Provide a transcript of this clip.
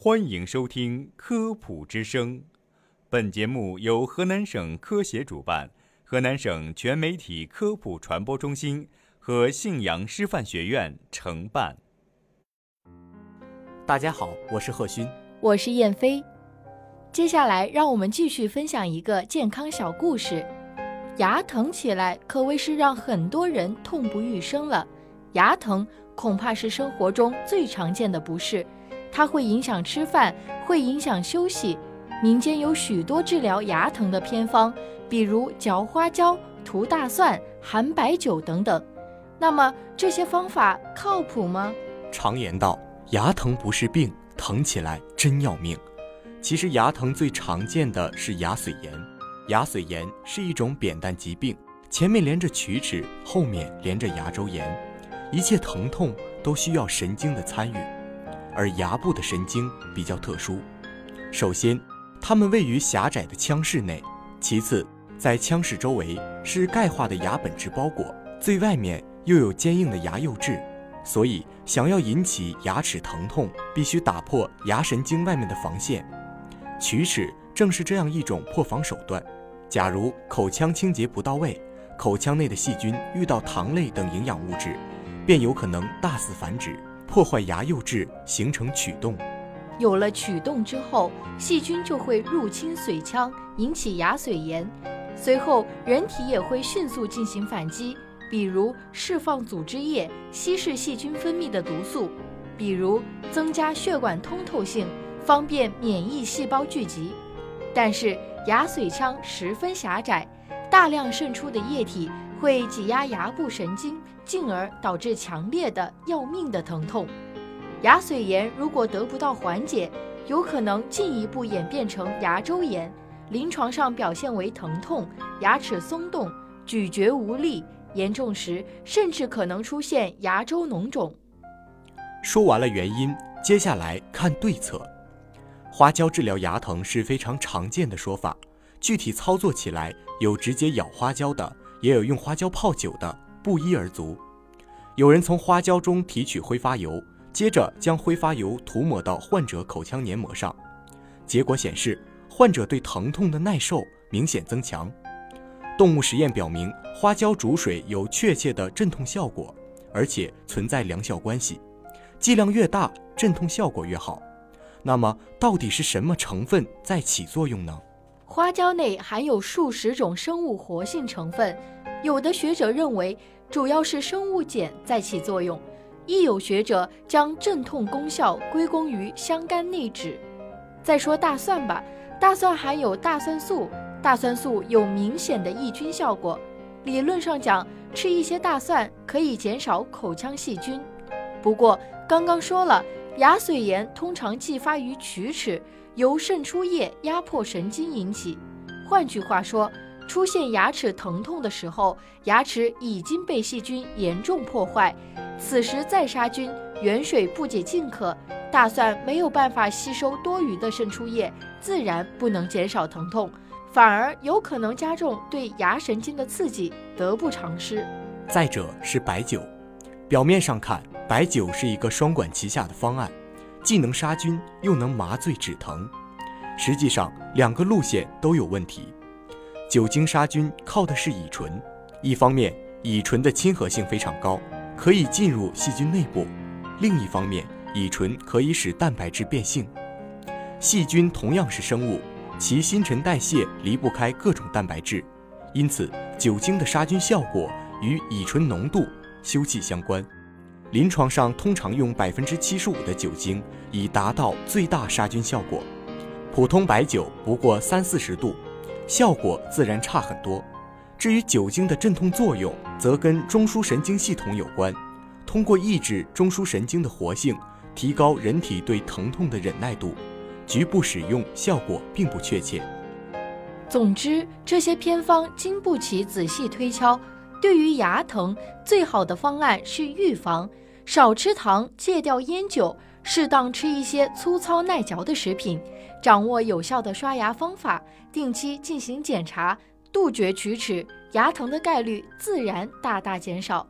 欢迎收听《科普之声》，本节目由河南省科协主办，河南省全媒体科普传播中心和信阳师范学院承办。大家好，我是贺勋，我是燕飞。接下来，让我们继续分享一个健康小故事。牙疼起来可谓是让很多人痛不欲生了。牙疼恐怕是生活中最常见的不适。它会影响吃饭，会影响休息。民间有许多治疗牙疼的偏方，比如嚼花椒、涂大蒜、含白酒等等。那么这些方法靠谱吗？常言道，牙疼不是病，疼起来真要命。其实牙疼最常见的是牙髓炎。牙髓炎是一种扁担疾病，前面连着龋齿，后面连着牙周炎，一切疼痛都需要神经的参与。而牙部的神经比较特殊，首先，它们位于狭窄的腔室内；其次，在腔室周围是钙化的牙本质包裹，最外面又有坚硬的牙釉质。所以，想要引起牙齿疼痛，必须打破牙神经外面的防线。龋齿正是这样一种破防手段。假如口腔清洁不到位，口腔内的细菌遇到糖类等营养物质，便有可能大肆繁殖。破坏牙釉质，形成龋洞。有了龋洞之后，细菌就会入侵髓腔，引起牙髓炎。随后，人体也会迅速进行反击，比如释放组织液，稀释细菌分泌的毒素；比如增加血管通透性，方便免疫细胞聚集。但是，牙髓腔十分狭窄，大量渗出的液体。会挤压牙部神经，进而导致强烈的要命的疼痛。牙髓炎如果得不到缓解，有可能进一步演变成牙周炎，临床上表现为疼痛、牙齿松动、咀嚼无力，严重时甚至可能出现牙周脓肿。说完了原因，接下来看对策。花椒治疗牙疼是非常常见的说法，具体操作起来有直接咬花椒的。也有用花椒泡酒的，不一而足。有人从花椒中提取挥发油，接着将挥发油涂抹到患者口腔黏膜上，结果显示患者对疼痛的耐受明显增强。动物实验表明，花椒煮水有确切的镇痛效果，而且存在良效关系，剂量越大，镇痛效果越好。那么，到底是什么成分在起作用呢？花椒内含有数十种生物活性成分，有的学者认为主要是生物碱在起作用，亦有学者将镇痛功效归功于香甘内酯。再说大蒜吧，大蒜含有大蒜素，大蒜素有明显的抑菌效果。理论上讲，吃一些大蒜可以减少口腔细菌。不过刚刚说了，牙髓炎通常继发于龋齿。由渗出液压迫神经引起，换句话说，出现牙齿疼痛的时候，牙齿已经被细菌严重破坏。此时再杀菌，远水不解近渴，大蒜没有办法吸收多余的渗出液，自然不能减少疼痛，反而有可能加重对牙神经的刺激，得不偿失。再者是白酒，表面上看，白酒是一个双管齐下的方案。既能杀菌又能麻醉止疼，实际上两个路线都有问题。酒精杀菌靠的是乙醇，一方面乙醇的亲和性非常高，可以进入细菌内部；另一方面，乙醇可以使蛋白质变性。细菌同样是生物，其新陈代谢离不开各种蛋白质，因此酒精的杀菌效果与乙醇浓度、休戚相关。临床上通常用百分之七十五的酒精，以达到最大杀菌效果。普通白酒不过三四十度，效果自然差很多。至于酒精的镇痛作用，则跟中枢神经系统有关，通过抑制中枢神经的活性，提高人体对疼痛的忍耐度。局部使用效果并不确切。总之，这些偏方经不起仔细推敲。对于牙疼，最好的方案是预防，少吃糖，戒掉烟酒，适当吃一些粗糙耐嚼的食品，掌握有效的刷牙方法，定期进行检查，杜绝龋齿，牙疼的概率自然大大减少。